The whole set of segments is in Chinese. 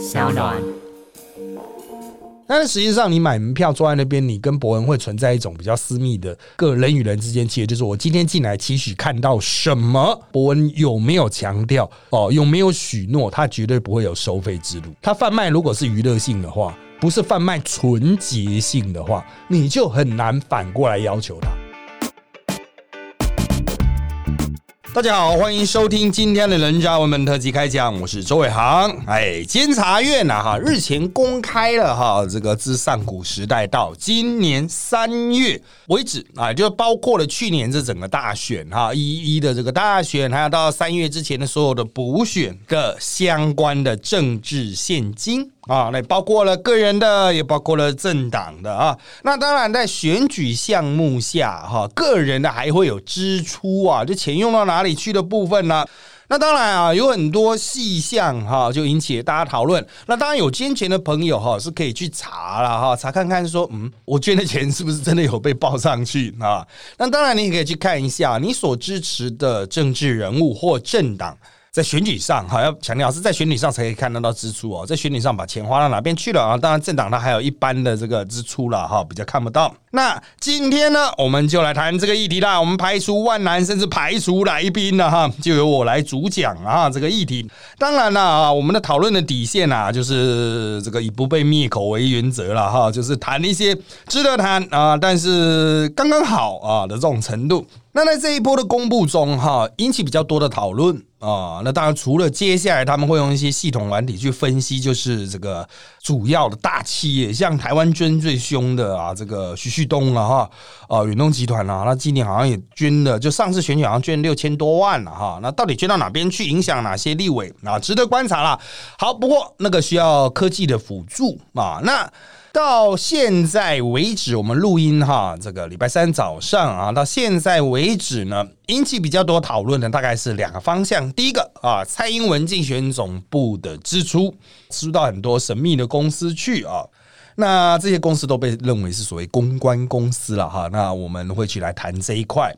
小暖。但是实际上，你买门票坐在那边，你跟伯恩会存在一种比较私密的个人与人之间其实，就是我今天进来期许看到什么，伯恩有没有强调哦，有没有许诺，他绝对不会有收费之路。他贩卖如果是娱乐性的话，不是贩卖纯洁性的话，你就很难反过来要求他。大家好，欢迎收听今天的人渣文本特辑开讲，我是周伟航。哎，监察院呐哈日前公开了哈这个自上古时代到今年三月为止啊，就包括了去年这整个大选哈一一的这个大选，还有到三月之前的所有的补选的相关的政治现金。啊，那包括了个人的，也包括了政党的啊。那当然，在选举项目下，哈，个人的还会有支出啊，就钱用到哪里去的部分呢？那当然啊，有很多细项哈，就引起大家讨论。那当然有捐钱的朋友哈，是可以去查了哈，查看看说，嗯，我捐的钱是不是真的有被报上去啊？那当然，你也可以去看一下你所支持的政治人物或政党。在选举上，哈，要强调是在选举上才可以看得到支出哦，在选举上把钱花到哪边去了啊？当然，政党它还有一般的这个支出了哈，比较看不到。那今天呢，我们就来谈这个议题啦。我们排除万难，甚至排除来宾了哈，就由我来主讲啊。这个议题，当然了啊，我们的讨论的底线啊，就是这个以不被灭口为原则了哈，就是谈一些值得谈啊，但是刚刚好啊的这种程度。那在这一波的公布中，哈，引起比较多的讨论啊。那当然，除了接下来他们会用一些系统软体去分析，就是这个主要的大企业，像台湾捐最凶的啊，这个徐旭东了哈，啊远东集团啊，那今年好像也捐了，就上次选举好像捐六千多万了哈。那到底捐到哪边去，影响哪些立委啊？值得观察了。好，不过那个需要科技的辅助啊。那。到现在为止，我们录音哈，这个礼拜三早上啊，到现在为止呢，引起比较多讨论的大概是两个方向。第一个啊，蔡英文竞选总部的支出，支出到很多神秘的公司去啊，那这些公司都被认为是所谓公关公司了哈。那我们会去来谈这一块。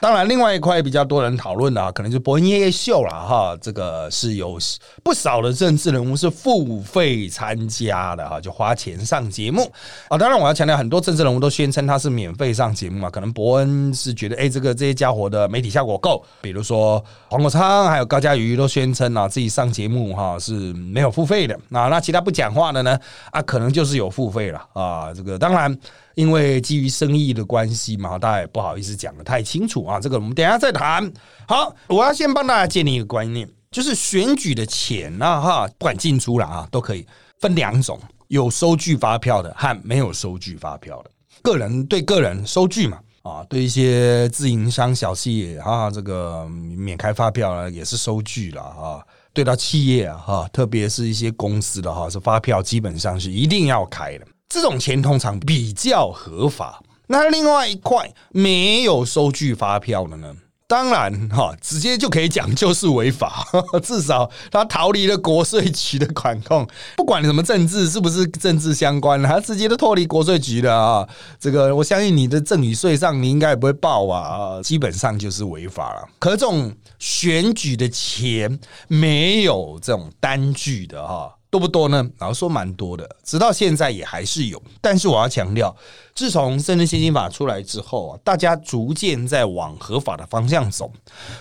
当然，另外一块比较多人讨论的啊，可能就伯恩夜夜秀了哈。这个是有不少的政治人物是付费参加的哈，就花钱上节目啊。当然，我要强调，很多政治人物都宣称他是免费上节目嘛。可能伯恩是觉得，哎，这个这些家伙的媒体效果够。比如说黄国昌还有高嘉瑜都宣称啊，自己上节目哈是没有付费的。那那其他不讲话的呢？啊，可能就是有付费了啊。这个当然。因为基于生意的关系嘛，大家也不好意思讲的太清楚啊。这个我们等下再谈。好，我要先帮大家建立一个观念，就是选举的钱啊，哈，不管进出了啊，都可以分两种：有收据发票的和没有收据发票的。个人对个人收据嘛，啊，对一些自营商小企业啊，这个免开发票了也是收据了啊。对到企业啊，哈，特别是一些公司的哈，是发票基本上是一定要开的。这种钱通常比较合法，那另外一块没有收据发票的呢？当然哈，直接就可以讲就是违法，至少他逃离了国税局的管控。不管什么政治是不是政治相关，他直接都脱离国税局了啊。这个我相信你的赠与税上你应该也不会报啊，基本上就是违法了。可这种选举的钱没有这种单据的哈。多不多呢？然后说蛮多的，直到现在也还是有。但是我要强调，自从《生日现金法》出来之后啊，大家逐渐在往合法的方向走。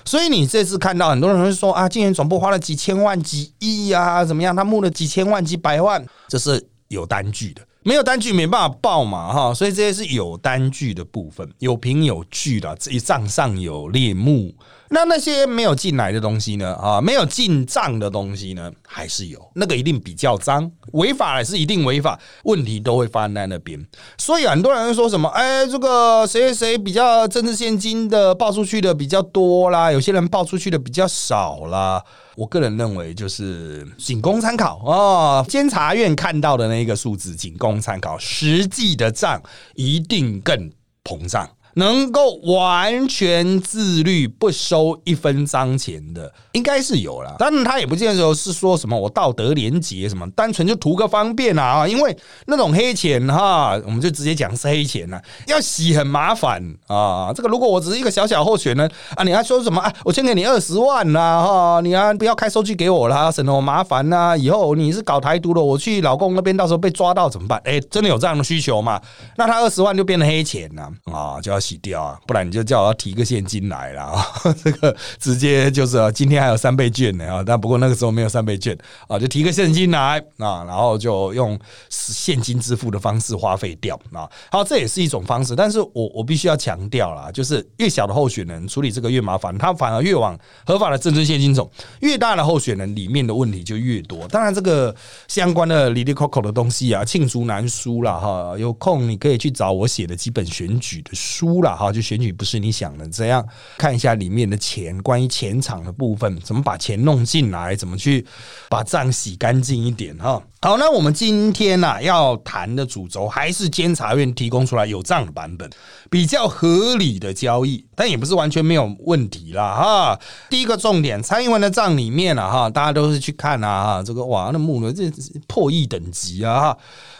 所以你这次看到很多人会说啊，今年总部花了几千万、几亿啊，怎么样？他募了几千万、几百万，这是有单据的。没有单据没办法报嘛，哈。所以这些是有单据的部分，有凭有据的，自己账上有列目。那那些没有进来的东西呢？啊，没有进账的东西呢，还是有。那个一定比较脏，违法也是一定违法，问题都会发生在那边。所以很多人说什么，哎，这个谁谁谁比较政治现金的报出去的比较多啦，有些人报出去的比较少啦。我个人认为就是仅供参考哦。监察院看到的那一个数字仅供参考，实际的账一定更膨胀。能够完全自律不收一分脏钱的，应该是有了。当然，他也不见得是说什么我道德廉洁什么，单纯就图个方便啊。因为那种黑钱哈，我们就直接讲是黑钱了，要洗很麻烦啊。这个如果我只是一个小小候选人啊，你还说什么啊？我先给你二十万呐哈，你啊不要开收据给我啦，省得我麻烦呐。以后你是搞台独的，我去老公那边到时候被抓到怎么办？哎，真的有这样的需求吗？那他二十万就变成黑钱了啊，就要洗掉啊，不然你就叫我提个现金来了啊。这个直接就是今天还有三倍券呢啊，但不过那个时候没有三倍券啊，就提个现金来啊，然后就用现金支付的方式花费掉啊。好，这也是一种方式，但是我我必须要强调啦，就是越小的候选人处理这个越麻烦，他反而越往合法的政治现金走，越大的候选人里面的问题就越多。当然，这个相关的里里口口的东西啊，罄竹难书了哈。有空你可以去找我写的几本选举的书了哈。就选举不是你想的这样，看一下里面的钱，关于钱场的部分，怎么把钱弄进来，怎么去把账洗干净一点哈。好，那我们今天呢要谈的主轴还是监察院提供出来有账的版本，比较合理的交易，但也不是完全没有问题啦哈。第一个重点，蔡英文的账里面啊哈，大家都是去看啊哈，这个哇，那木额这破亿等级啊哈，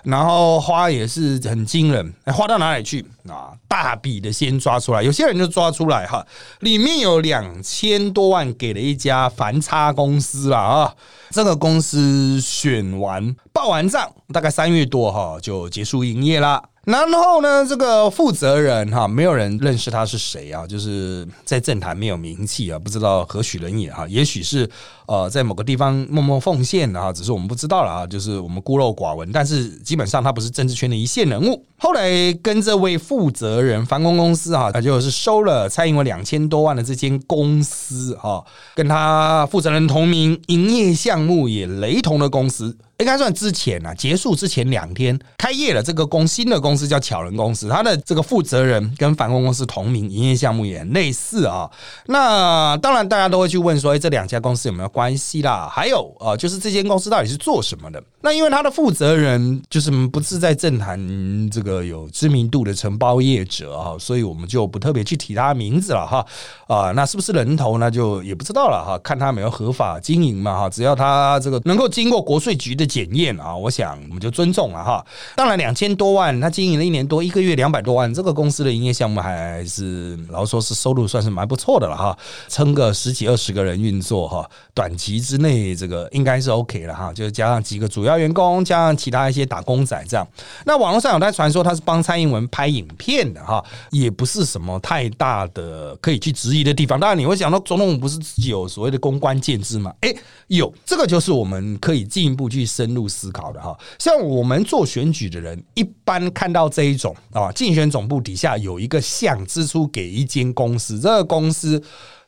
然后花也是很惊人，花到哪里去啊？大笔的先抓出来，有些人就抓出来哈，里面有两千多万给了一家凡差公司了啊。这个公司选完报完账，大概三月多哈就结束营业了。然后呢，这个负责人哈，没有人认识他是谁啊？就是在政坛没有名气啊，不知道何许人也哈。也许是呃，在某个地方默默奉献的哈，只是我们不知道了啊。就是我们孤陋寡闻，但是基本上他不是政治圈的一线人物。后来跟这位负责人凡公公司哈，他就是收了蔡英文两千多万的这间公司哈，跟他负责人同名，营业项目也雷同的公司。应该算之前啊，结束之前两天开业了。这个公新的公司叫巧人公司，它的这个负责人跟反公公司同名，营业项目也类似啊。那当然，大家都会去问说，哎，这两家公司有没有关系啦？还有啊，就是这间公司到底是做什么的？那因为他的负责人就是不是在政坛这个有知名度的承包业者啊，所以我们就不特别去提他名字了哈。啊，那是不是人头呢？就也不知道了哈。看他有没有合法经营嘛哈，只要他这个能够经过国税局的。检验啊，我想我们就尊重了哈。当然，两千多万，他经营了一年多，一个月两百多万，这个公司的营业项目还是老说是收入算是蛮不错的了哈。撑个十几二十个人运作哈，短短期之内这个应该是 OK 了哈。就是加上几个主要员工，加上其他一些打工仔这样。那网络上有在传说他是帮蔡英文拍影片的哈，也不是什么太大的可以去质疑的地方。当然你会想到总统不是自己有所谓的公关建制吗？哎，有这个就是我们可以进一步去。深入思考的哈，像我们做选举的人，一般看到这一种啊，竞选总部底下有一个项支出给一间公司，这个公司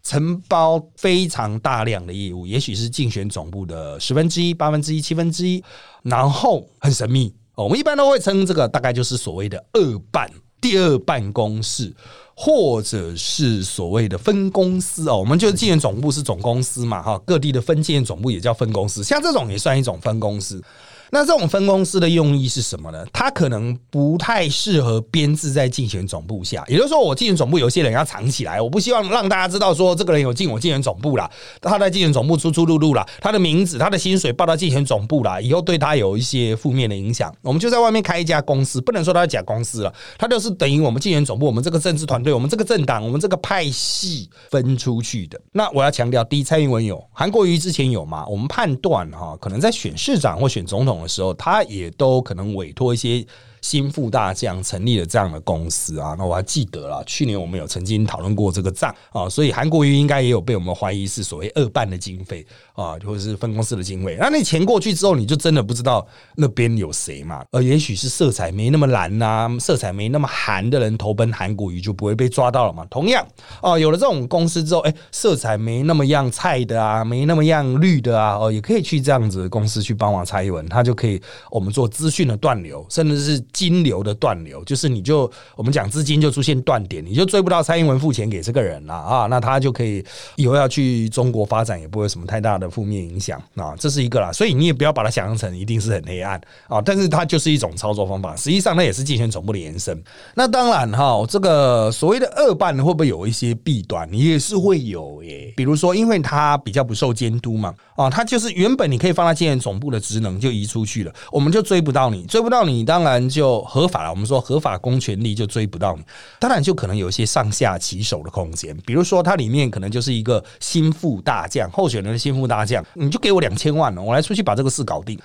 承包非常大量的业务，也许是竞选总部的十分之一、八分之一、七分之一，然后很神秘。我们一般都会称这个大概就是所谓的二办、第二办公室。或者是所谓的分公司哦，我们就是纪元总部是总公司嘛，哈，各地的分竞选总部也叫分公司，像这种也算一种分公司。那这种分公司的用意是什么呢？它可能不太适合编制在竞选总部下，也就是说，我竞选总部有些人要藏起来，我不希望让大家知道说这个人有进我竞选总部了，他在竞选总部出出入入了，他的名字、他的薪水报到竞选总部了，以后对他有一些负面的影响。我们就在外面开一家公司，不能说他是假公司了，他就是等于我们竞选总部，我们这个政治团队，我们这个政党，我们这个派系分出去的。那我要强调，第一，蔡英文有，韩国瑜之前有吗？我们判断哈，可能在选市长或选总统。的时候，他也都可能委托一些。新富大将成立了这样的公司啊，那我还记得了，去年我们有曾经讨论过这个账啊，所以韩国瑜应该也有被我们怀疑是所谓二办的经费啊，或者是分公司的经费。那那钱过去之后，你就真的不知道那边有谁嘛？呃，也许是色彩没那么蓝呐，色彩没那么韩的人投奔韩国瑜就不会被抓到了嘛。同样哦，有了这种公司之后，哎，色彩没那么样菜的啊，没那么样绿的啊，哦，也可以去这样子的公司去帮忙蔡英文，他就可以我们做资讯的断流，甚至是。金流的断流，就是你就我们讲资金就出现断点，你就追不到蔡英文付钱给这个人了啊，那他就可以以后要去中国发展也不会有什么太大的负面影响啊，这是一个啦，所以你也不要把它想象成一定是很黑暗啊，但是它就是一种操作方法，实际上它也是竞选总部的延伸。那当然哈，这个所谓的二办会不会有一些弊端？你也是会有耶，比如说因为它比较不受监督嘛，啊，它就是原本你可以放在竞选总部的职能就移出去了，我们就追不到你，追不到你，当然就就合法了。我们说合法公权力就追不到你，当然就可能有一些上下其手的空间。比如说它里面可能就是一个心腹大将，候选人的心腹大将，你就给我两千万了，我来出去把这个事搞定。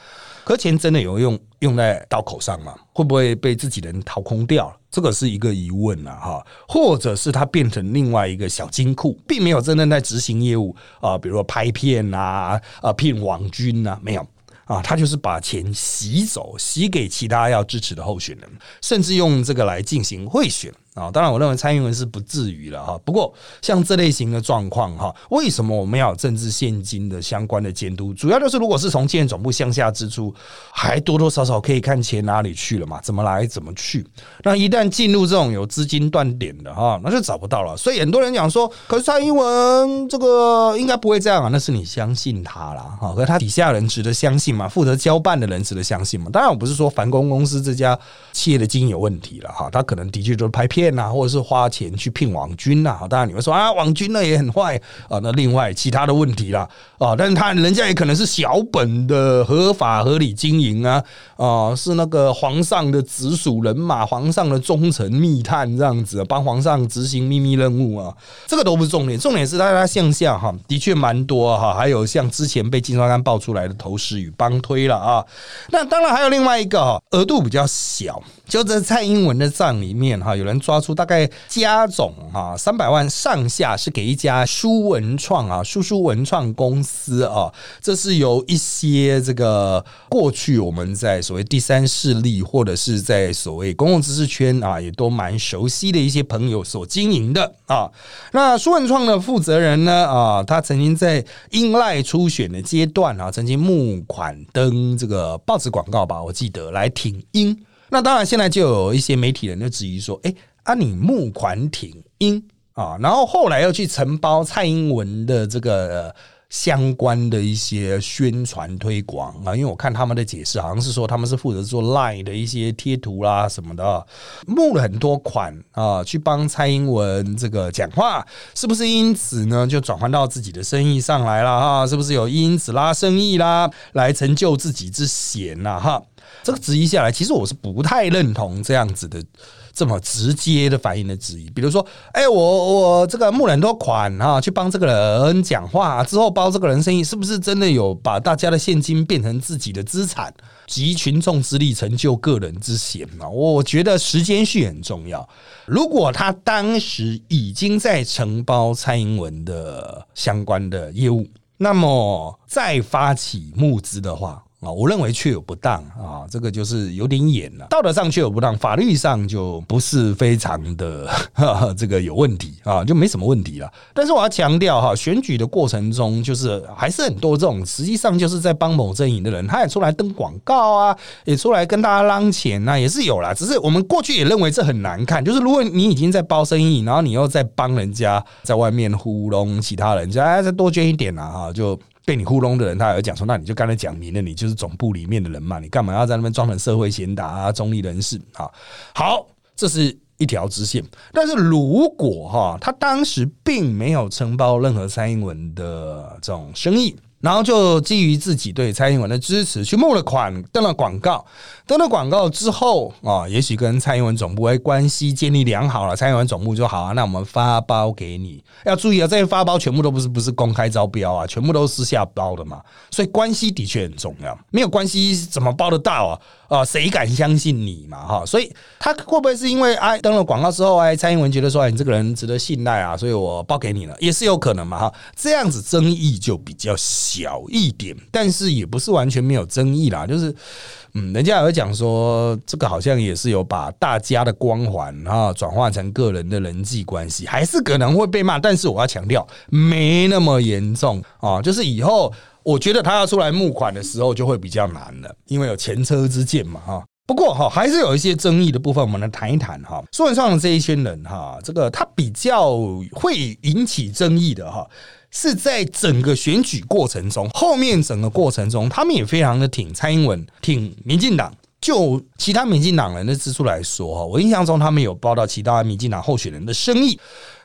可钱真的有用用在刀口上吗？会不会被自己人掏空掉了？这个是一个疑问啊，哈，或者是它变成另外一个小金库，并没有真正在执行业务啊，比如说拍片啊，啊骗网军啊，没有。啊，他就是把钱洗走，洗给其他要支持的候选人，甚至用这个来进行贿选。啊。当然，我认为蔡英文是不至于了哈。不过，像这类型的状况哈，为什么我们要有政治现金的相关的监督？主要就是如果是从建总部向下支出，还多多少少可以看钱哪里去了嘛，怎么来怎么去。那一旦进入这种有资金断点的哈，那就找不到了。所以很多人讲说，可是蔡英文这个应该不会这样啊，那是你相信他了哈，可是他底下人值得相信。嘛，负责交办的人值得相信嘛？当然，我不是说凡公公司这家企业的经营有问题了哈，他可能的确就是拍片呐，或者是花钱去聘网军呐。当然，你会说啊，网军呢也很坏啊。那另外其他的问题啦啊，但是他人家也可能是小本的合法合理经营啊啊，是那个皇上的直属人马，皇上的忠诚密探这样子，帮皇上执行秘密任务啊。这个都不是重点，重点是大家向下哈，的确蛮多哈。还有像之前被金双安爆出来的投石与帮推了啊，那当然还有另外一个哈额度比较小，就在蔡英文的账里面哈，有人抓出大概加总哈三百万上下是给一家书文创啊，书书文创公司啊，这是由一些这个过去我们在所谓第三势力或者是在所谓公共知识圈啊，也都蛮熟悉的一些朋友所经营的啊。那书文创的负责人呢啊，他曾经在英赖初选的阶段啊，曾经募款。登这个报纸广告吧，我记得来挺英。那当然，现在就有一些媒体人就质疑说：“哎，啊，你募款挺英啊？”然后后来又去承包蔡英文的这个。相关的一些宣传推广啊，因为我看他们的解释，好像是说他们是负责做 Line 的一些贴图啦什么的，募了很多款啊，去帮蔡英文这个讲话，是不是因此呢就转换到自己的生意上来了哈？是不是有因此拉生意啦，来成就自己之嫌呐哈？这个质疑下来，其实我是不太认同这样子的。这么直接的反应的质疑，比如说，哎，我我这个募了很多款啊，去帮这个人讲话之后包这个人生意，是不是真的有把大家的现金变成自己的资产，集群众之力成就个人之嫌呢？我觉得时间序很重要。如果他当时已经在承包蔡英文的相关的业务，那么再发起募资的话。啊，我认为确有不当啊，这个就是有点演了。道德上确有不当，法律上就不是非常的这个有问题啊，就没什么问题了。但是我要强调哈，选举的过程中，就是还是很多这种实际上就是在帮某阵营的人，他也出来登广告啊，也出来跟大家捞钱啊，也是有啦。只是我们过去也认为这很难看，就是如果你已经在包生意，然后你又在帮人家在外面糊弄其他人，家再多捐一点啊，哈，就。被你糊弄的人，他还讲说，那你就刚才讲明了，你就是总部里面的人嘛，你干嘛要在那边装成社会贤达啊、中立人士啊？好，这是一条支线。但是如果哈，他当时并没有承包任何蔡英文的这种生意。然后就基于自己对蔡英文的支持，去募了款，登了广告。登了广告之后啊，也许跟蔡英文总部哎关系建立良好了，蔡英文总部就好啊。那我们发包给你，要注意啊，这些发包全部都不是不是公开招标啊，全部都是私下包的嘛。所以关系的确很重要，没有关系怎么包得到啊？啊，谁敢相信你嘛？哈，所以他会不会是因为哎登了广告之后哎，蔡英文觉得说哎你这个人值得信赖啊，所以我包给你了，也是有可能嘛？哈，这样子争议就比较小。一点，但是也不是完全没有争议啦。就是，嗯，人家有讲说，这个好像也是有把大家的光环啊转化成个人的人际关系，还是可能会被骂。但是我要强调，没那么严重啊。就是以后我觉得他要出来募款的时候，就会比较难了，因为有前车之鉴嘛，哈。不过哈，还是有一些争议的部分，我们来谈一谈哈。苏文创的这一群人哈，这个他比较会引起争议的哈，是在整个选举过程中，后面整个过程中，他们也非常的挺蔡英文，挺民进党。就其他民进党人的支出来说哈，我印象中他们有报道其他民进党候选人的生意，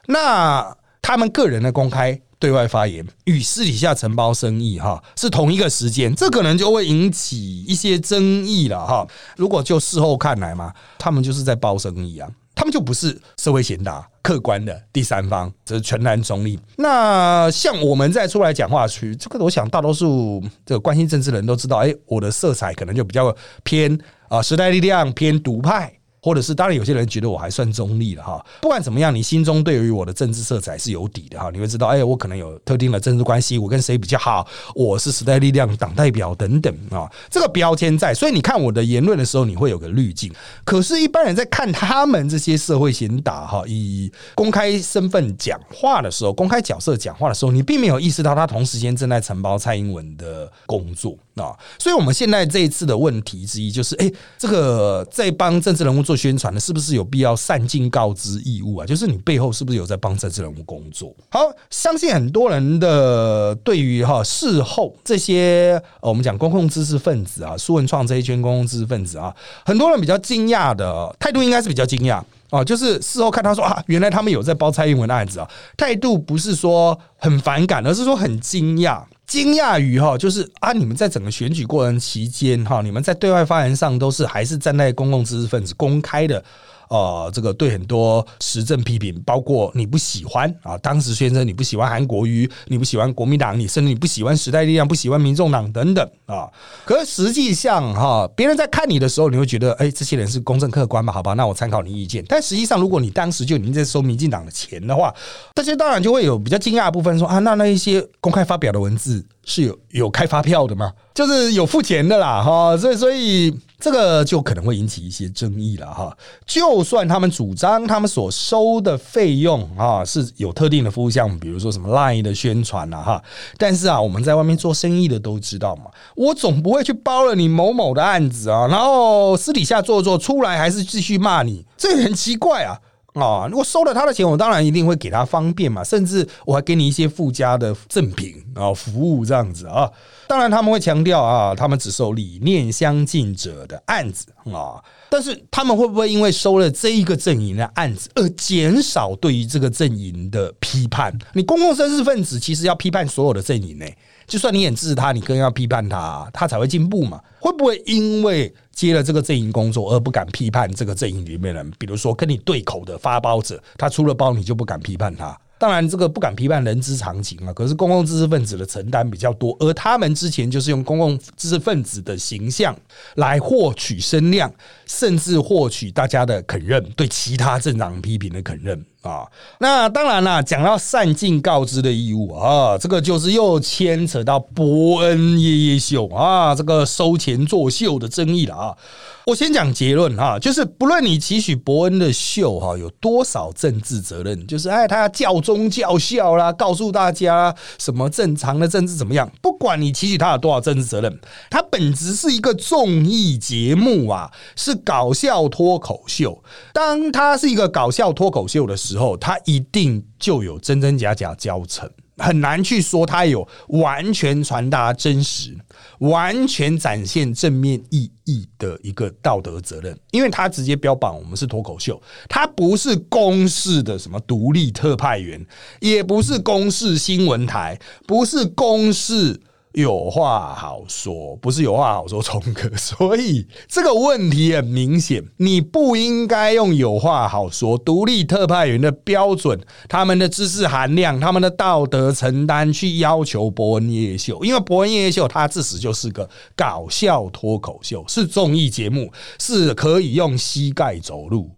那他们个人的公开。对外发言与私底下承包生意哈是同一个时间，这可能就会引起一些争议了哈。如果就事后看来嘛，他们就是在包生意啊，他们就不是社会贤达、客观的第三方，这是全然中立。那像我们再出来讲话区，这个我想大多数这个关心政治的人都知道，哎，我的色彩可能就比较偏啊时代力量偏独派。或者是当然，有些人觉得我还算中立了哈。不管怎么样，你心中对于我的政治色彩是有底的哈。你会知道，哎，我可能有特定的政治关系，我跟谁比较好，我是时代力量党代表等等啊。这个标签在，所以你看我的言论的时候，你会有个滤镜。可是，一般人在看他们这些社会贤达哈，以公开身份讲话的时候，公开角色讲话的时候，你并没有意识到他同时间正在承包蔡英文的工作啊。所以，我们现在这一次的问题之一就是，哎，这个在帮政治人物。做宣传的，是不是有必要善尽告知义务啊？就是你背后是不是有在帮政治人物工作？好，相信很多人的对于哈事后这些我们讲公共知识分子啊，苏文创这一圈公共知识分子啊，很多人比较惊讶的态度应该是比较惊讶啊，就是事后看他说啊，原来他们有在包蔡英文的案子啊，态度不是说很反感，而是说很惊讶。惊讶于哈，就是啊，你们在整个选举过程期间哈，你们在对外发言上都是还是站在公共知识分子公开的。呃，这个对很多时政批评，包括你不喜欢啊，当时宣称你不喜欢韩国瑜，你不喜欢国民党，你甚至你不喜欢时代力量，不喜欢民众党等等啊。可是实际上哈，别人在看你的时候，你会觉得，哎，这些人是公正客观嘛？好吧，那我参考你意见。但实际上，如果你当时就已经在收民进党的钱的话，这些当然就会有比较惊讶的部分，说啊，那那一些公开发表的文字是有有开发票的吗？就是有付钱的啦，哈，所以所以。这个就可能会引起一些争议了哈。就算他们主张他们所收的费用啊是有特定的服务项目，比如说什么 Line 的宣传啊哈，但是啊，我们在外面做生意的都知道嘛，我总不会去包了你某某的案子啊，然后私底下做做出来还是继续骂你，这很奇怪啊。啊！如果收了他的钱，我当然一定会给他方便嘛，甚至我还给你一些附加的赠品啊，服务这样子啊。当然他们会强调啊，他们只收理念相近者的案子啊。但是他们会不会因为收了这一个阵营的案子而减少对于这个阵营的批判？你公共知识分子其实要批判所有的阵营呢。就算你很支持他，你更要批判他，他才会进步嘛。会不会因为接了这个阵营工作而不敢批判这个阵营里面人？比如说跟你对口的发包者，他出了包你就不敢批判他。当然，这个不敢批判人之常情啊。可是公共知识分子的承担比较多，而他们之前就是用公共知识分子的形象来获取声量，甚至获取大家的肯认，对其他政党批评的肯认。啊，那当然啦，讲到善尽告知的义务啊，这个就是又牵扯到伯恩夜夜秀啊，这个收钱作秀的争议了啊。我先讲结论哈，就是不论你期许伯恩的秀哈有多少政治责任，就是哎，他教宗教校啦，告诉大家什么正常的政治怎么样，不管你期许他有多少政治责任，他本质是一个综艺节目啊，是搞笑脱口秀。当他是一个搞笑脱口秀的时，时候，他一定就有真真假假交成，很难去说他有完全传达真实、完全展现正面意义的一个道德责任，因为他直接标榜我们是脱口秀，他不是公式的什么独立特派员，也不是公式新闻台，不是公式。有话好说，不是有话好说，聪哥。所以这个问题很明显，你不应该用有话好说、独立特派员的标准、他们的知识含量、他们的道德承担去要求伯恩夜秀，因为伯恩夜秀他自始就是个搞笑脱口秀，是综艺节目，是可以用膝盖走路。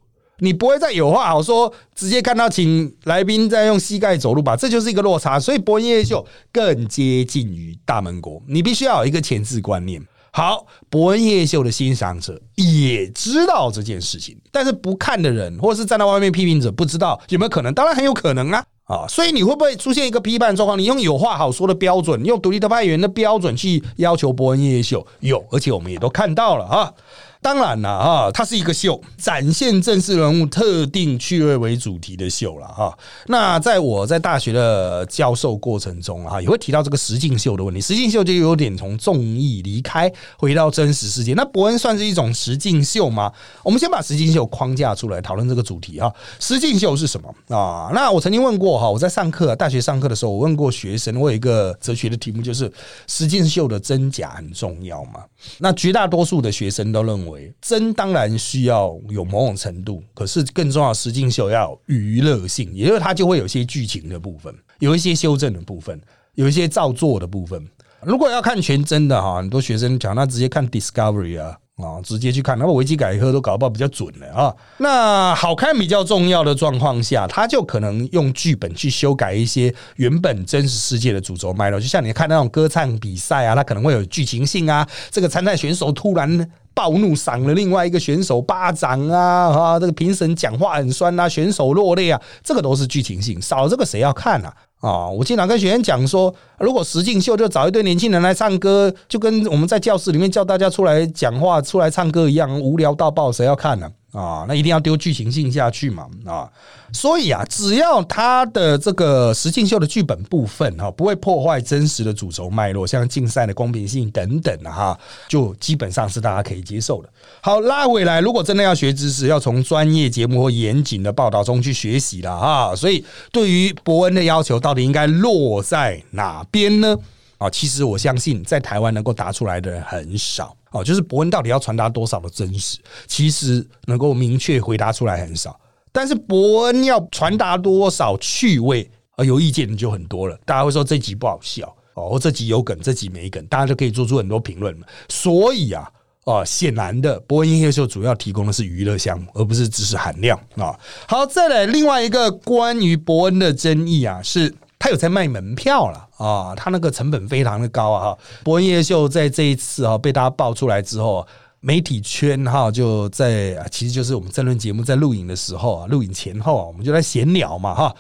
你不会再有话好说，直接看到请来宾在用膝盖走路吧？这就是一个落差，所以博恩夜秀更接近于大门国。你必须要有一个前置观念。好，博恩夜秀的欣赏者也知道这件事情，但是不看的人，或者是站在外面批评者，不知道有没有可能？当然很有可能啊！啊，所以你会不会出现一个批判状况？你用有话好说的标准，用独立特派员的标准去要求博恩夜秀，有，而且我们也都看到了啊。当然了啊，它是一个秀，展现正式人物特定趣味为主题的秀了哈。那在我在大学的教授过程中啊，也会提到这个实境秀的问题。实境秀就有点从综艺离开，回到真实世界。那伯恩算是一种实境秀吗？我们先把实境秀框架出来讨论这个主题哈。实境秀是什么啊？那我曾经问过哈，我在上课大学上课的时候，我问过学生，我有一个哲学的题目，就是实境秀的真假很重要吗？那绝大多数的学生都认为。真当然需要有某种程度，可是更重要，实境秀要娱乐性，也就是它就会有些剧情的部分，有一些修正的部分，有一些照做的部分。如果要看全真的哈，很多学生讲，那直接看 Discovery 啊啊，直接去看，那维基百科都搞不好比较准的啊。那好看比较重要的状况下，他就可能用剧本去修改一些原本真实世界的主轴脉络，就像你看那种歌唱比赛啊，它可能会有剧情性啊，这个参赛选手突然。暴怒赏了另外一个选手巴掌啊！啊，这个评审讲话很酸啊，选手落泪啊，这个都是剧情性。少了这个谁要看啊？啊，我经常跟学员讲说，如果石进秀就找一堆年轻人来唱歌，就跟我们在教室里面叫大家出来讲话、出来唱歌一样，无聊到爆，谁要看呢？啊那一定要丢剧情性下去嘛啊！所以啊，只要他的这个实境秀的剧本部分哈，不会破坏真实的主轴脉络，像竞赛的公平性等等的哈，就基本上是大家可以接受的。好，拉回来，如果真的要学知识，要从专业节目或严谨的报道中去学习了哈。所以，对于伯恩的要求，到底应该落在哪边呢？啊，其实我相信，在台湾能够答出来的人很少。哦，就是伯恩到底要传达多少的真实，其实能够明确回答出来很少。但是伯恩要传达多少趣味，而有意见的就很多了。大家会说这集不好笑哦，这集有梗，这集没梗，大家就可以做出很多评论所以啊，哦，显然的，伯恩音乐秀主要提供的是娱乐项目，而不是知识含量啊。好，再来另外一个关于伯恩的争议啊，是。他有在卖门票了啊，他那个成本非常的高啊！哈，伯恩夜秀在这一次啊被大家爆出来之后，媒体圈哈就在，其实就是我们争论节目在录影的时候啊，录影前后啊，我们就在闲聊嘛哈。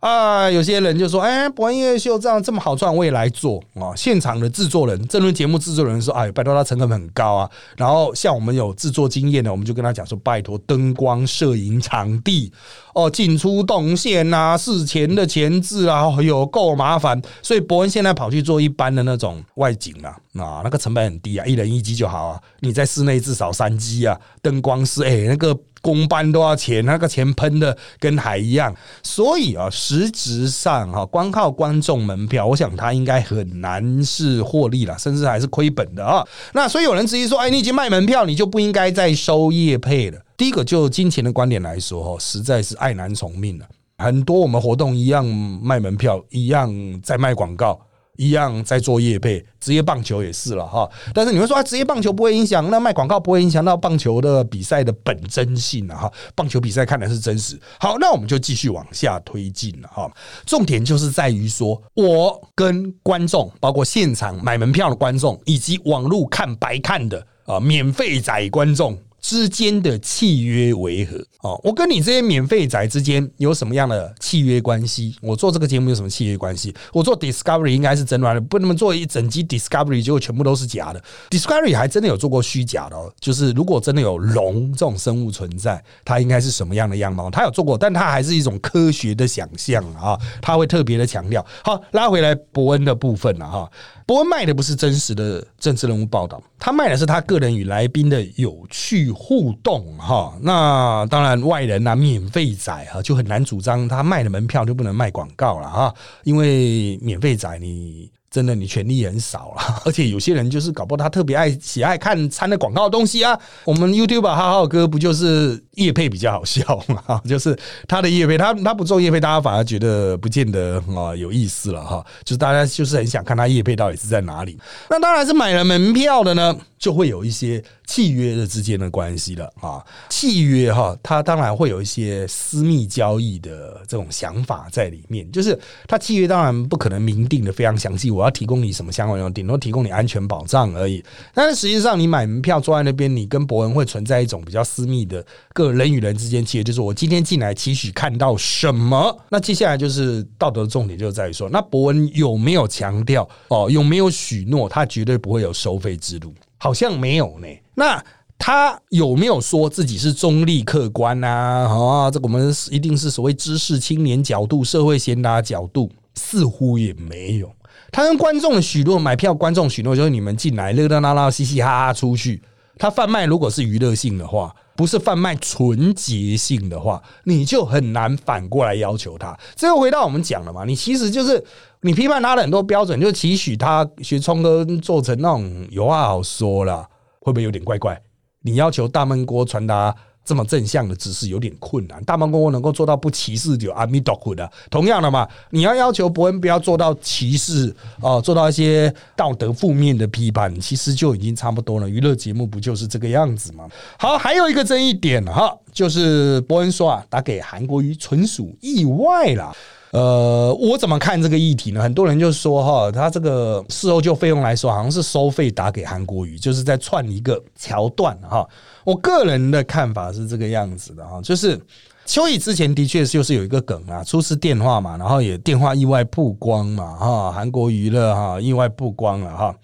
啊，有些人就说：“哎，博恩音乐秀这样这么好赚，我也来做啊！”现场的制作人、这轮节目制作人说：“哎，拜托他成本很高啊。”然后像我们有制作经验的，我们就跟他讲说：“拜托，灯光、摄影、场地哦，进出动线啊，事前的前置啊，有够麻烦。”所以博恩现在跑去做一般的那种外景啊，啊，那个成本很低啊，一人一机就好啊。你在室内至少三机啊，灯光师哎，那个。公班都要钱，那个钱喷的跟海一样，所以啊，实质上哈，光靠观众门票，我想他应该很难是获利了，甚至还是亏本的啊。那所以有人质疑说，哎，你已经卖门票，你就不应该再收业配了。第一个，就金钱的观点来说，哈，实在是爱难从命了。很多我们活动一样卖门票，一样在卖广告。一样在做业配，职业棒球也是了哈。但是你会说啊，职业棒球不会影响，那卖广告不会影响到棒球的比赛的本真性啊哈。棒球比赛看的是真实。好，那我们就继续往下推进了哈。重点就是在于说，我跟观众，包括现场买门票的观众，以及网络看白看的啊免费仔观众。之间的契约为何？哦，我跟你这些免费宅之间有什么样的契约关系？我做这个节目有什么契约关系？我做 Discovery 应该是真的，不能做一整集 Discovery 结果全部都是假的。Discovery 还真的有做过虚假的，哦，就是如果真的有龙这种生物存在，它应该是什么样的样貌？他有做过，但它还是一种科学的想象啊，他会特别的强调。好，拉回来伯恩的部分了哈。伯恩卖的不是真实的政治人物报道，他卖的是他个人与来宾的有趣互动哈。那当然外人啊，免费仔哈就很难主张他卖的门票就不能卖广告了哈，因为免费仔你。真的，你权利很少了，而且有些人就是搞不好他特别爱喜爱看参的广告东西啊。我们 YouTube 哈浩哥不就是叶配比较好笑嘛？就是他的叶配，他他不做叶配，大家反而觉得不见得啊有意思了哈。就是大家就是很想看他叶配到底是在哪里。那当然是买了门票的呢。就会有一些契约的之间的关系了啊，契约哈，它当然会有一些私密交易的这种想法在里面。就是它契约当然不可能明定的非常详细，我要提供你什么相关内容，顶多提供你安全保障而已。但是实际上，你买门票坐在那边，你跟伯恩会存在一种比较私密的个人与人之间契约，就是我今天进来期许看到什么。那接下来就是道德重点就在于说，那伯恩有没有强调哦，有没有许诺他绝对不会有收费之路？好像没有呢。那他有没有说自己是中立客观啊？啊，这我们一定是所谓知识青年角度、社会贤达角度，似乎也没有。他跟观众的许诺买票，观众许诺就是你们进来热热闹闹、嘻嘻哈哈出去。他贩卖如果是娱乐性的话，不是贩卖纯洁性的话，你就很难反过来要求他。这又回到我们讲了嘛？你其实就是你批判他的很多标准，就期许他学聪哥做成那种有话好说了，会不会有点怪怪？你要求大闷锅传达这么正向的知识有点困难。大鹏公公能够做到不歧视就阿弥陀佛的，同样的嘛，你要要求伯恩不要做到歧视啊，做到一些道德负面的批判，其实就已经差不多了。娱乐节目不就是这个样子吗？好，还有一个争议点哈，就是伯恩说啊，打给韩国瑜纯属意外啦。呃，我怎么看这个议题呢？很多人就说哈，他这个事后就费用来说，好像是收费打给韩国瑜，就是在串一个桥段哈。我个人的看法是这个样子的哈，就是秋雨之前的确就是有一个梗啊，出事电话嘛，然后也电话意外曝光嘛哈，韩国娱乐哈意外曝光了哈。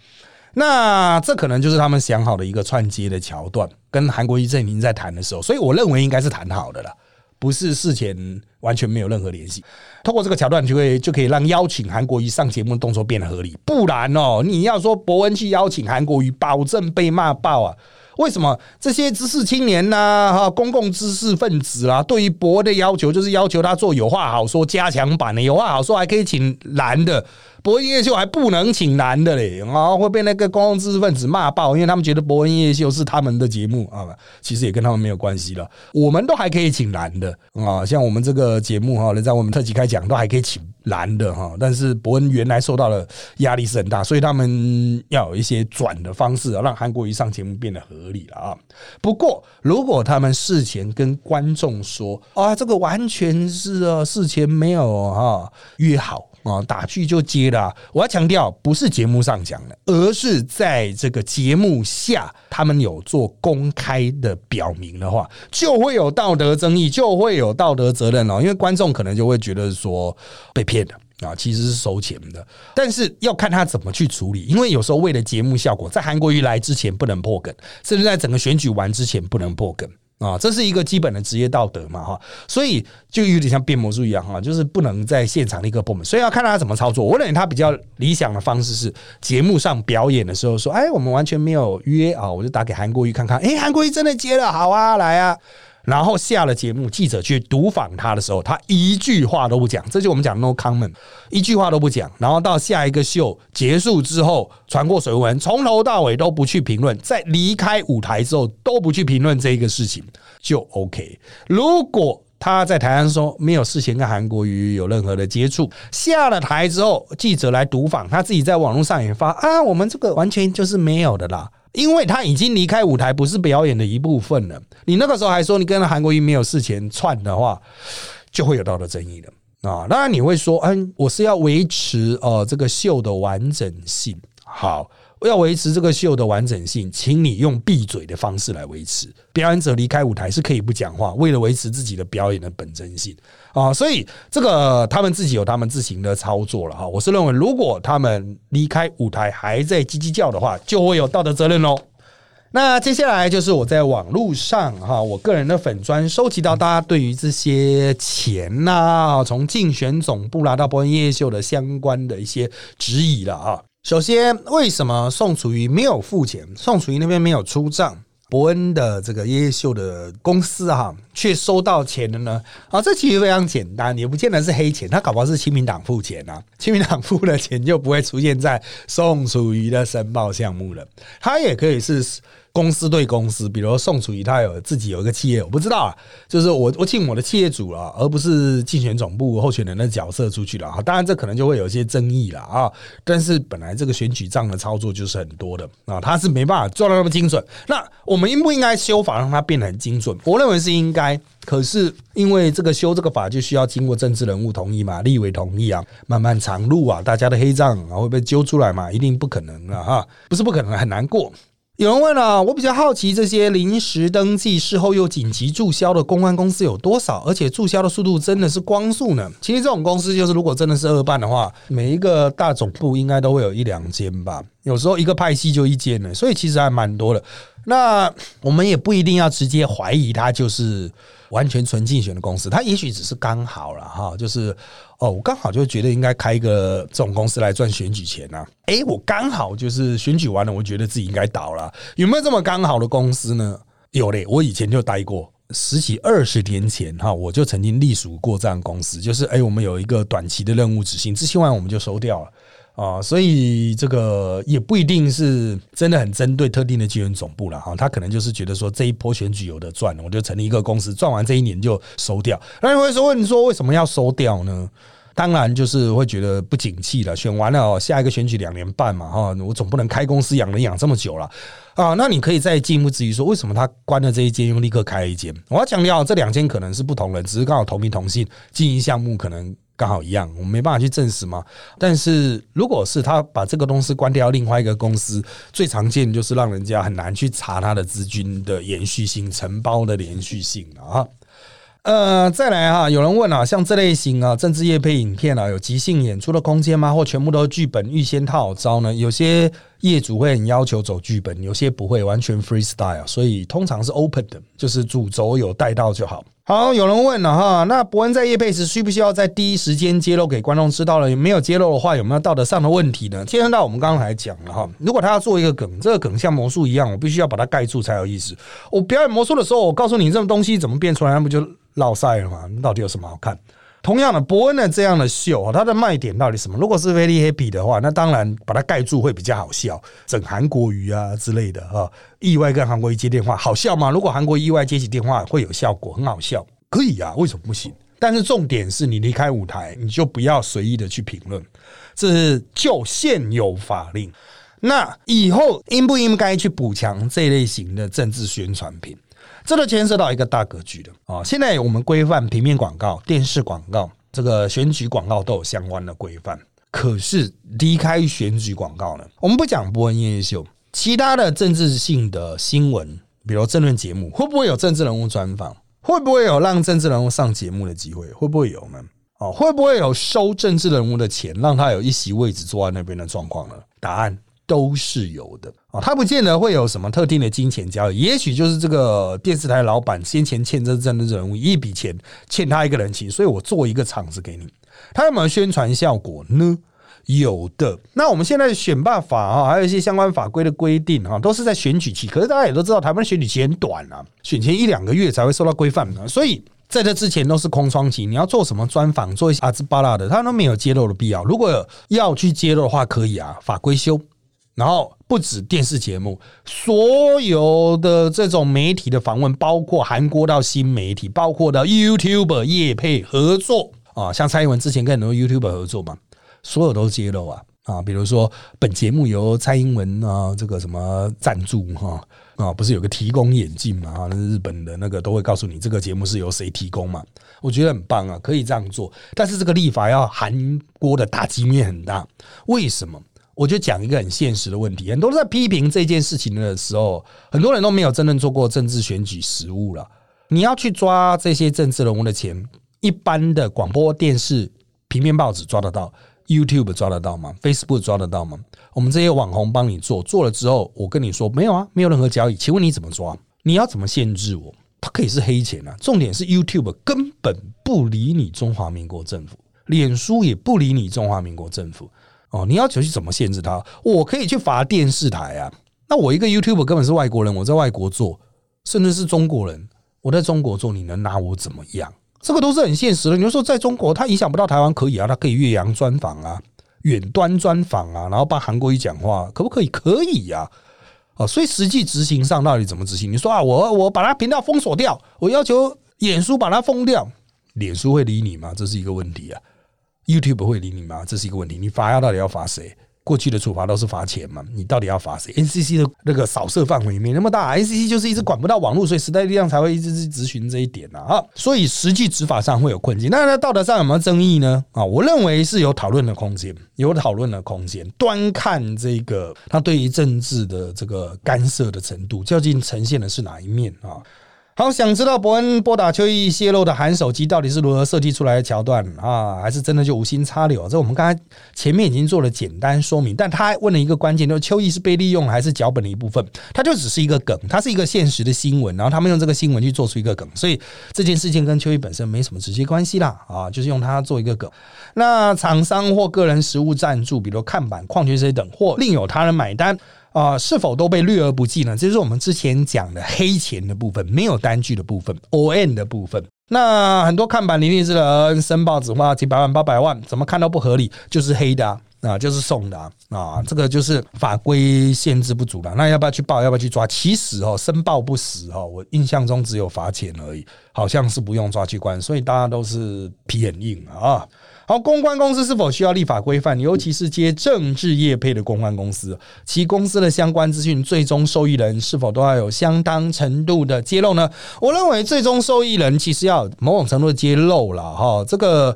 那这可能就是他们想好的一个串接的桥段，跟韩国瑜阵营在谈的时候，所以我认为应该是谈好的了。不是事前完全没有任何联系，通过这个桥段就会就可以让邀请韩国瑜上节目的动作变得合理。不然哦，你要说伯恩去邀请韩国瑜，保证被骂爆啊！为什么这些知识青年呐，哈，公共知识分子啦，对于博的要求就是要求他做有话好说加强版的，有话好说还可以请男的。博恩夜秀还不能请男的嘞，啊，会被那个公共知识分子骂爆，因为他们觉得博恩夜秀是他们的节目啊，其实也跟他们没有关系了。我们都还可以请男的啊，像我们这个节目哈，在我们特辑开讲都还可以请男的哈，但是伯恩原来受到的压力是很大，所以他们要有一些转的方式，让韩国瑜上节目变得合理了啊。不过，如果他们事前跟观众说啊，这个完全是啊，事前没有哈约好。啊，打剧就接了。我要强调，不是节目上讲的，而是在这个节目下，他们有做公开的表明的话，就会有道德争议，就会有道德责任哦。因为观众可能就会觉得说被骗了啊，其实是收钱的。但是要看他怎么去处理，因为有时候为了节目效果，在韩国瑜来之前不能破梗，甚至在整个选举完之前不能破梗。啊，这是一个基本的职业道德嘛，哈，所以就有点像变魔术一样，哈，就是不能在现场立刻破门，所以要看他怎么操作。我认为他比较理想的方式是节目上表演的时候说，哎，我们完全没有约啊，我就打给韩国瑜看看，哎，韩国瑜真的接了，好啊，来啊。然后下了节目，记者去读访他的时候，他一句话都不讲，这就我们讲 no comment，一句话都不讲。然后到下一个秀结束之后，传过水文，从头到尾都不去评论，在离开舞台之后都不去评论这一个事情，就 OK。如果他在台上说没有事先跟韩国瑜有任何的接触，下了台之后记者来读访，他自己在网络上也发啊，我们这个完全就是没有的啦。因为他已经离开舞台，不是表演的一部分了。你那个时候还说你跟韩国瑜没有事前串的话，就会有道德争议的啊。当然你会说，嗯，我是要维持呃这个秀的完整性。好。要维持这个秀的完整性，请你用闭嘴的方式来维持。表演者离开舞台是可以不讲话，为了维持自己的表演的本真性啊。所以这个他们自己有他们自行的操作了哈。我是认为，如果他们离开舞台还在叽叽叫的话，就会有道德责任喽。那接下来就是我在网络上哈，我个人的粉砖收集到大家对于这些钱呐，从竞选总部拿到播音夜秀的相关的一些质疑了啊。首先，为什么宋楚瑜没有付钱？宋楚瑜那边没有出账，伯恩的这个叶秀的公司哈，却收到钱了呢？啊，这其实非常简单，也不见得是黑钱，他搞不好是清明党付钱啊，清明党付的钱就不会出现在宋楚瑜的申报项目了，他也可以是。公司对公司，比如宋楚瑜，他有自己有一个企业，我不知道啊，就是我我请我的企业主了，而不是竞选总部候选人的角色出去了啊。当然，这可能就会有一些争议了啊。但是本来这个选举账的操作就是很多的啊，他是没办法做到那么精准。那我们应不应该修法让它变得很精准？我认为是应该。可是因为这个修这个法就需要经过政治人物同意嘛，立委同意啊，漫漫长路啊，大家的黑账啊会被揪出来嘛，一定不可能啊哈，不是不可能，很难过。有人问了，我比较好奇，这些临时登记、事后又紧急注销的公关公司有多少？而且注销的速度真的是光速呢？其实这种公司就是，如果真的是二办的话，每一个大总部应该都会有一两间吧。有时候一个派系就一间呢，所以其实还蛮多的。那我们也不一定要直接怀疑它就是完全纯竞选的公司，他也许只是刚好了哈，就是哦，我刚好就觉得应该开一个这种公司来赚选举钱呐。诶，我刚好就是选举完了，我觉得自己应该倒了。有没有这么刚好的公司呢？有嘞，我以前就待过。十几二十年前哈，我就曾经隶属过这样公司，就是哎，我们有一个短期的任务执行，执行完我们就收掉了啊，所以这个也不一定是真的很针对特定的机缘总部了哈，他可能就是觉得说这一波选举有的赚，我就成立一个公司，赚完这一年就收掉。那你会说，问说为什么要收掉呢？当然就是会觉得不景气了，选完了，下一个选举两年半嘛哈，我总不能开公司养人养这么久了。啊，那你可以再进一步质疑说，为什么他关了这一间，又立刻开一间？我要强调，这两间可能是不同人，只是刚好同名同姓，经营项目可能刚好一样，我们没办法去证实嘛。但是如果是他把这个公司关掉，另外一个公司，最常见就是让人家很难去查他的资金的延续性、承包的连续性啊。呃，再来哈，有人问啊，像这类型啊，政治业配影片啊，有即兴演出的空间吗？或全部都是剧本预先套招呢？有些业主会很要求走剧本，有些不会，完全 freestyle，所以通常是 open 的，就是主轴有带到就好。好，有人问了哈，那伯恩在夜配时需不需要在第一时间揭露给观众知道了？有没有揭露的话，有没有道德上的问题呢？牵涉到我们刚刚才讲了哈，如果他要做一个梗，这个梗像魔术一样，我必须要把它盖住才有意思。我表演魔术的时候，我告诉你这种东西怎么变出来，那不就？落赛了嘛？到底有什么好看？同样的，伯恩的这样的秀，它的卖点到底什么？如果是 very happy 的话，那当然把它盖住会比较好笑，整韩国语啊之类的哈。意外跟韩国一接电话，好笑吗？如果韩国意外接起电话会有效果，很好笑，可以啊。为什么不行？但是重点是你离开舞台，你就不要随意的去评论，这是就现有法令。那以后应不应该去补强这类型的政治宣传品？这都牵涉到一个大格局的啊！现在我们规范平面广告、电视广告、这个选举广告都有相关的规范。可是离开选举广告呢？我们不讲播音乐秀，其他的政治性的新闻，比如政论节目，会不会有政治人物专访？会不会有让政治人物上节目的机会？会不会有呢？哦，会不会有收政治人物的钱，让他有一席位置坐在那边的状况呢？答案。都是有的啊，他不见得会有什么特定的金钱交易，也许就是这个电视台老板先前欠这政治人物一笔钱，欠他一个人情，所以我做一个场子给你。他有没有宣传效果呢？有的。那我们现在选办法啊，还有一些相关法规的规定啊，都是在选举期。可是大家也都知道，台湾选举期很短啊，选前一两个月才会受到规范啊，所以在这之前都是空窗期。你要做什么专访，做一些阿兹巴拉的，他都没有揭露的必要。如果要去揭露的话，可以啊，法规修。然后不止电视节目，所有的这种媒体的访问，包括韩国到新媒体，包括到 YouTube 业配合作啊，像蔡英文之前跟很多 YouTube 合作嘛，所有都揭露啊啊，比如说本节目由蔡英文啊这个什么赞助哈啊，不是有个提供眼镜嘛啊，那日本的那个都会告诉你这个节目是由谁提供嘛，我觉得很棒啊，可以这样做，但是这个立法要韩国的打击面很大，为什么？我就讲一个很现实的问题，很多人在批评这件事情的时候，很多人都没有真正做过政治选举实务了。你要去抓这些政治人物的钱，一般的广播电视、平面报纸抓得到，YouTube 抓得到吗？Facebook 抓得到吗？我们这些网红帮你做，做了之后，我跟你说没有啊，没有任何交易。请问你怎么抓？你要怎么限制我？它可以是黑钱啊。重点是 YouTube 根本不理你中华民国政府，脸书也不理你中华民国政府。哦，你要求去怎么限制他？我可以去罚电视台啊。那我一个 YouTube 根本是外国人，我在外国做，甚至是中国人，我在中国做，你能拿我怎么样？这个都是很现实的。你就说在中国，他影响不到台湾，可以啊，他可以岳阳专访啊，远端专访啊，然后帮韩国语讲话，可不可以？可以呀。哦，所以实际执行上到底怎么执行？你说啊，我我把他频道封锁掉，我要求脸书把它封掉，脸书会理你吗？这是一个问题啊。YouTube 会理你吗？这是一个问题。你罚要到底要罚谁？过去的处罚都是罚钱嘛？你到底要罚谁？NCC 的那个扫射范围没那么大，NCC 就是一直管不到网络，所以时代力量才会一直去执行这一点啊。所以实际执法上会有困境。那在道德上有没有争议呢？啊，我认为是有讨论的空间，有讨论的空间。端看这个他对于政治的这个干涉的程度，究竟呈现的是哪一面啊？好，想知道伯恩拨打邱毅泄露的含手机到底是如何设计出来的桥段啊，还是真的就无心插柳？这我们刚才前面已经做了简单说明，但他问了一个关键，就是邱毅是被利用还是脚本的一部分？他就只是一个梗，它是一个现实的新闻，然后他们用这个新闻去做出一个梗，所以这件事情跟邱毅本身没什么直接关系啦啊，就是用它做一个梗。那厂商或个人实物赞助，比如看板、矿泉水等，或另有他人买单。啊，是否都被略而不计呢？这是我们之前讲的黑钱的部分，没有单据的部分，O N 的部分。那很多看板林立之人申报只花几百万、八百万，怎么看都不合理，就是黑的啊，就是送的啊，这个就是法规限制不足了。那要不要去报？要不要去抓？其实哦，申报不实哦，我印象中只有罚钱而已，好像是不用抓去关，所以大家都是皮很硬啊。好，公关公司是否需要立法规范？尤其是接政治业配的公关公司，其公司的相关资讯，最终受益人是否都要有相当程度的揭露呢？我认为，最终受益人其实要某种程度的揭露了哈。这个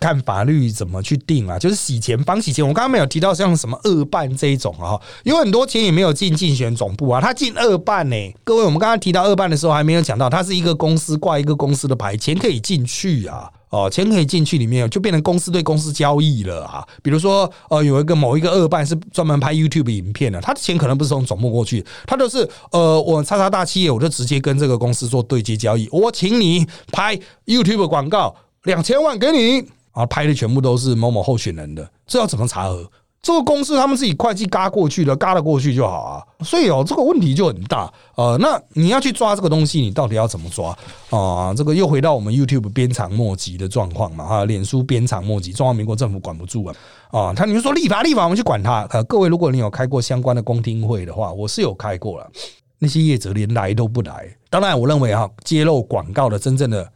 看法律怎么去定啊？就是洗钱、防洗钱。我刚刚没有提到像什么二办这一种啊，有很多钱也没有进竞选总部啊，他进二办呢。各位，我们刚刚提到二办的时候，还没有讲到，他是一个公司挂一个公司的牌，钱可以进去啊。哦，钱可以进去里面，就变成公司对公司交易了啊。比如说，呃，有一个某一个二办是专门拍 YouTube 影片的，他的钱可能不是从总部过去，他就是呃，我叉叉大企业，我就直接跟这个公司做对接交易，我请你拍 YouTube 广告，两千万给你，啊，拍的全部都是某某候选人的，这要怎么查核？这个公司他们自己会计嘎过去的，嘎了过去就好啊。所以哦，这个问题就很大。呃，那你要去抓这个东西，你到底要怎么抓啊？这个又回到我们 YouTube 鞭长莫及的状况嘛？哈，脸书鞭长莫及，中华民国政府管不住啊。啊，他你们说立法立法，我们去管他。呃，各位，如果你有开过相关的公听会的话，我是有开过了。那些业者连来都不来。当然，我认为哈，揭露广告的真正的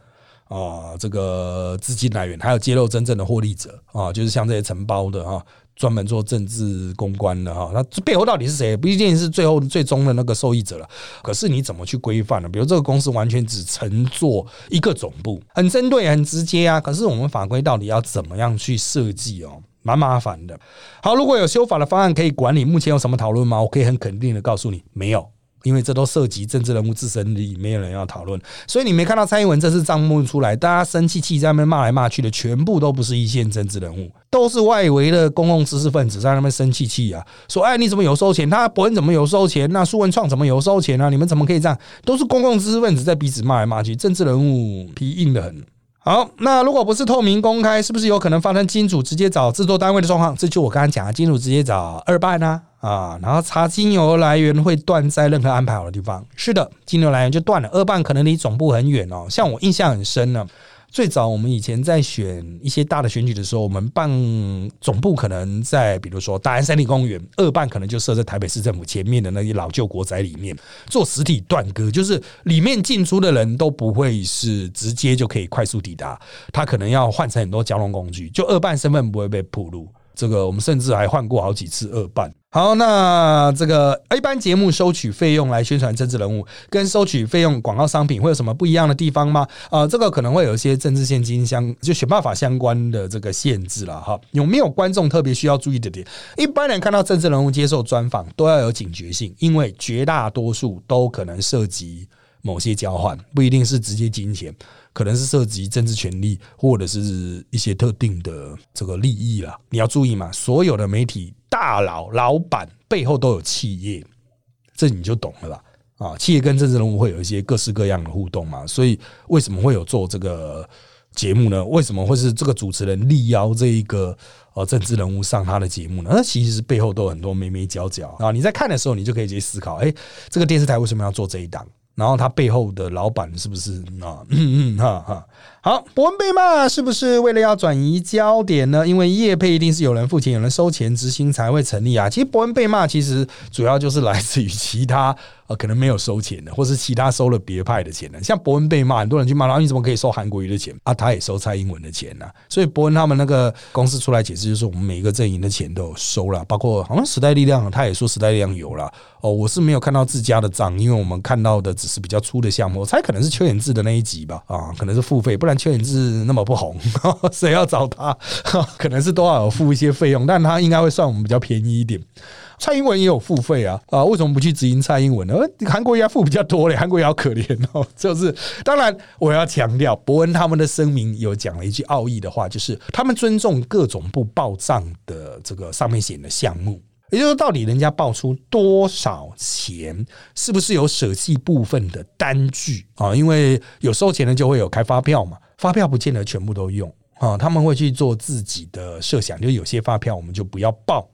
啊这个资金来源，还有揭露真正的获利者啊，就是像这些承包的哈。专门做政治公关的哈，那这背后到底是谁？不一定是最后最终的那个受益者了。可是你怎么去规范呢？比如这个公司完全只乘坐一个总部，很针对、很直接啊。可是我们法规到底要怎么样去设计哦？蛮麻烦的。好，如果有修法的方案可以管理，目前有什么讨论吗？我可以很肯定的告诉你，没有。因为这都涉及政治人物自身利益，没有人要讨论，所以你没看到蔡英文这次账目出来，大家生气气在那边骂来骂去的，全部都不是一线政治人物，都是外围的公共知识分子在那边生气气啊，说哎你怎么有收钱？他伯恩怎么有收钱？那苏文创怎么有收钱啊？你们怎么可以这样？都是公共知识分子在彼此骂来骂去，政治人物皮硬的很。好，那如果不是透明公开，是不是有可能发生金主直接找制作单位的状况？这就我刚刚讲的，金主直接找二办呢？啊，然后查金流来源会断在任何安排好的地方。是的，金流来源就断了。二办可能离总部很远哦，像我印象很深呢。最早我们以前在选一些大的选举的时候，我们办总部可能在，比如说大安森林公园，二办可能就设在台北市政府前面的那些老旧国宅里面做实体断割，就是里面进出的人都不会是直接就可以快速抵达，他可能要换成很多交通工具，就二办身份不会被暴露。这个我们甚至还换过好几次二办。好，那这个一般节目收取费用来宣传政治人物，跟收取费用广告商品会有什么不一样的地方吗？啊，这个可能会有一些政治现金相就选办法相关的这个限制了哈。有没有观众特别需要注意的点？一般人看到政治人物接受专访都要有警觉性，因为绝大多数都可能涉及某些交换，不一定是直接金钱。可能是涉及政治权利，或者是一些特定的这个利益啦。你要注意嘛，所有的媒体大佬、老板背后都有企业，这你就懂了吧？啊，企业跟政治人物会有一些各式各样的互动嘛。所以为什么会有做这个节目呢？为什么会是这个主持人力邀这一个呃政治人物上他的节目呢？那其实背后都有很多眉眉角角啊。你在看的时候，你就可以直接思考：哎，这个电视台为什么要做这一档？然后他背后的老板是不是啊？嗯嗯哈哈。好，伯恩被骂是不是为了要转移焦点呢？因为业配一定是有人付钱、有人收钱执行才会成立啊。其实伯恩被骂其实主要就是来自于其他。呃，可能没有收钱的，或是其他收了别派的钱的，像伯恩被骂，很多人去骂，然后你怎么可以收韩国瑜的钱啊？他也收蔡英文的钱呢？所以伯恩他们那个公司出来解释，就是我们每一个阵营的钱都有收了，包括好像时代力量，他也说时代力量有了。哦，我是没有看到自家的账，因为我们看到的只是比较粗的项目，我猜可能是邱衍志的那一集吧，啊，可能是付费，不然。然邱显志那么不红，谁要找他，可能是都要有付一些费用，但他应该会算我们比较便宜一点。蔡英文也有付费啊啊，为什么不去执行蔡英文呢？韩国也要付比较多嘞，韩国也好可怜哦。就是当然，我要强调，伯恩他们的声明有讲了一句奥义的话，就是他们尊重各种不报账的这个上面写的项目，也就是说，到底人家报出多少钱，是不是有舍弃部分的单据啊？因为有收钱的就会有开发票嘛，发票不见得全部都用啊，他们会去做自己的设想，就有些发票我们就不要报。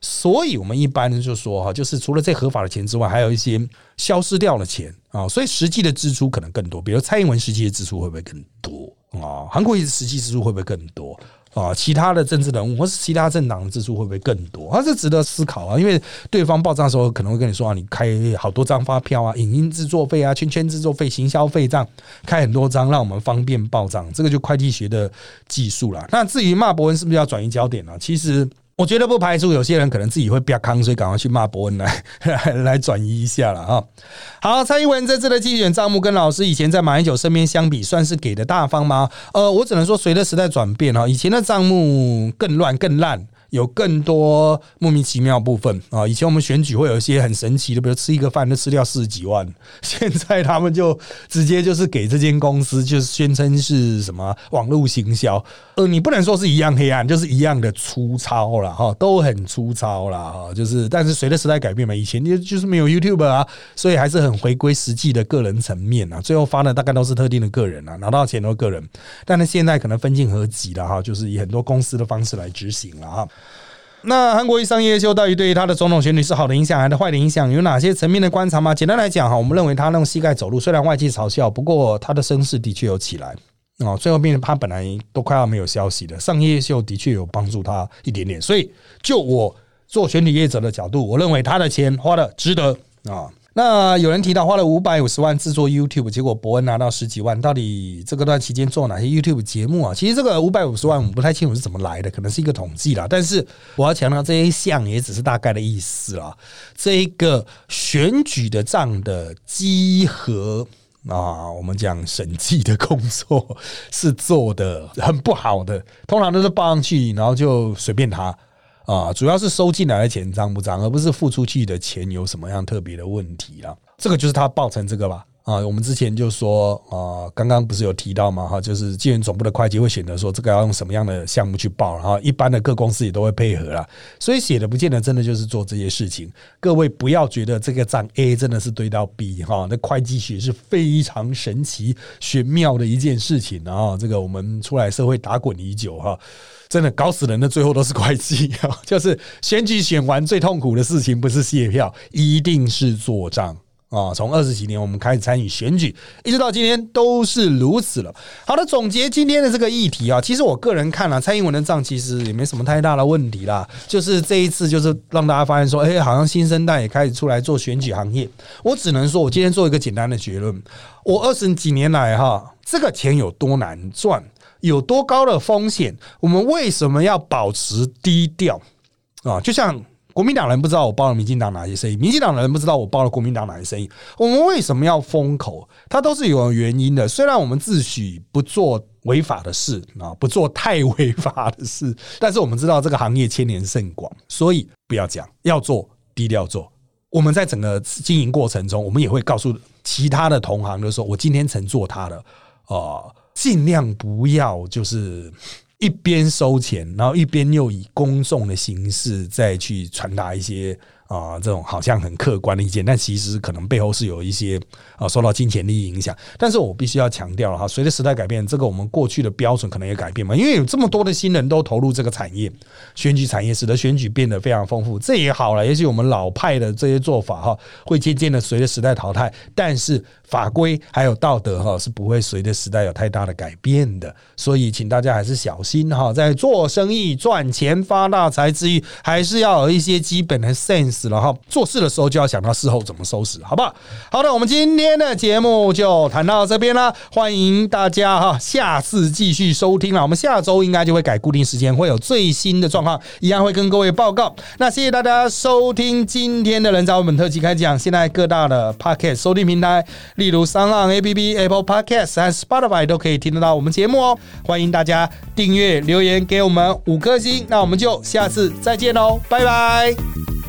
所以，我们一般就说哈，就是除了这合法的钱之外，还有一些消失掉的钱啊，所以实际的支出可能更多。比如蔡英文实际的支出会不会更多啊？韩国实际支出会不会更多啊？其他的政治人物或是其他政党的支出会不会更多？它是值得思考啊，因为对方报账的时候可能会跟你说啊，你开好多张发票啊，影音制作费啊，圈圈制作费、行销费这样开很多张，让我们方便报账。这个就会计学的技术了。那至于骂伯文是不是要转移焦点呢？其实。我觉得不排除有些人可能自己会比较康，所以赶快去骂伯恩来 来转移一下了啊。好，蔡英文这次的竞选账目跟老师以前在马英九身边相比，算是给的大方吗？呃，我只能说随着时代转变哈，以前的账目更乱更烂。有更多莫名其妙部分啊！以前我们选举会有一些很神奇的，比如吃一个饭就吃掉四十几万，现在他们就直接就是给这间公司，就是宣称是什么网络行销。呃，你不能说是一样黑暗，就是一样的粗糙了哈，都很粗糙了哈。就是，但是随着时代改变嘛，以前就就是没有 YouTube 啊，所以还是很回归实际的个人层面啊。最后发的大概都是特定的个人啊，拿到钱都个人。但是现在可能分进合集了哈，就是以很多公司的方式来执行了哈。那韩国一上夜秀到底对于他的总统选举是好的影响还是坏的影响？有哪些层面的观察吗？简单来讲哈，我们认为他用膝盖走路，虽然外界嘲笑，不过他的声势的确有起来哦。最后变成他本来都快要没有消息了，上夜秀的确有帮助他一点点。所以就我做选举业者的角度，我认为他的钱花的值得啊。那有人提到花了五百五十万制作 YouTube，结果伯恩拿到十几万，到底这个段期间做哪些 YouTube 节目啊？其实这个五百五十万我们不太清楚是怎么来的，可能是一个统计啦。但是我要强调，这一项也只是大概的意思啦。这一个选举的账的稽核啊，我们讲审计的工作 是做的很不好的，通常都是报上去，然后就随便他。啊，主要是收进来的钱脏不脏，而不是付出去的钱有什么样特别的问题啦。这个就是他报成这个吧。啊，我们之前就说啊，刚刚不是有提到嘛，哈，就是纪元总部的会计会选择说这个要用什么样的项目去报，然后一般的各公司也都会配合啦。所以写的不见得真的就是做这些事情。各位不要觉得这个账 A 真的是对到 B 哈，那会计学是非常神奇玄妙的一件事情啊。这个我们出来社会打滚已久哈。真的搞死人的，最后都是会计！就是选举选完最痛苦的事情，不是卸票，一定是做账啊！从二十几年我们开始参与选举，一直到今天都是如此了。好的，总结今天的这个议题啊，其实我个人看了蔡英文的账，其实也没什么太大的问题啦。就是这一次，就是让大家发现说，哎，好像新生代也开始出来做选举行业。我只能说，我今天做一个简单的结论：我二十几年来哈，这个钱有多难赚。有多高的风险？我们为什么要保持低调啊？就像国民党人不知道我包了民进党哪些生意，民进党人不知道我包了国民党哪些生意。我们为什么要封口？它都是有原因的。虽然我们自诩不做违法的事啊，不做太违法的事，但是我们知道这个行业千年甚广，所以不要讲，要做低调做。我们在整个经营过程中，我们也会告诉其他的同行，就是说我今天曾做他的啊。尽量不要就是一边收钱，然后一边又以公众的形式再去传达一些。啊，这种好像很客观的意见，但其实可能背后是有一些啊受到金钱利益影响。但是我必须要强调了哈，随着时代改变，这个我们过去的标准可能也改变嘛，因为有这么多的新人都投入这个产业，选举产业使得选举变得非常丰富，这也好了。也许我们老派的这些做法哈，会渐渐的随着时代淘汰，但是法规还有道德哈是不会随着时代有太大的改变的。所以，请大家还是小心哈，在做生意赚钱发大财之余，还是要有一些基本的 sense。死了哈。做事的时候就要想到事后怎么收拾，好不好？好的，我们今天的节目就谈到这边啦，欢迎大家哈，下次继续收听了。我们下周应该就会改固定时间，会有最新的状况，一样会跟各位报告。那谢谢大家收听今天的人造文本特辑开讲。现在各大的 Podcast 收听平台，例如三浪 APP、Apple Podcast 和 Spotify 都可以听得到我们节目哦。欢迎大家订阅、留言给我们五颗星。那我们就下次再见喽，拜拜。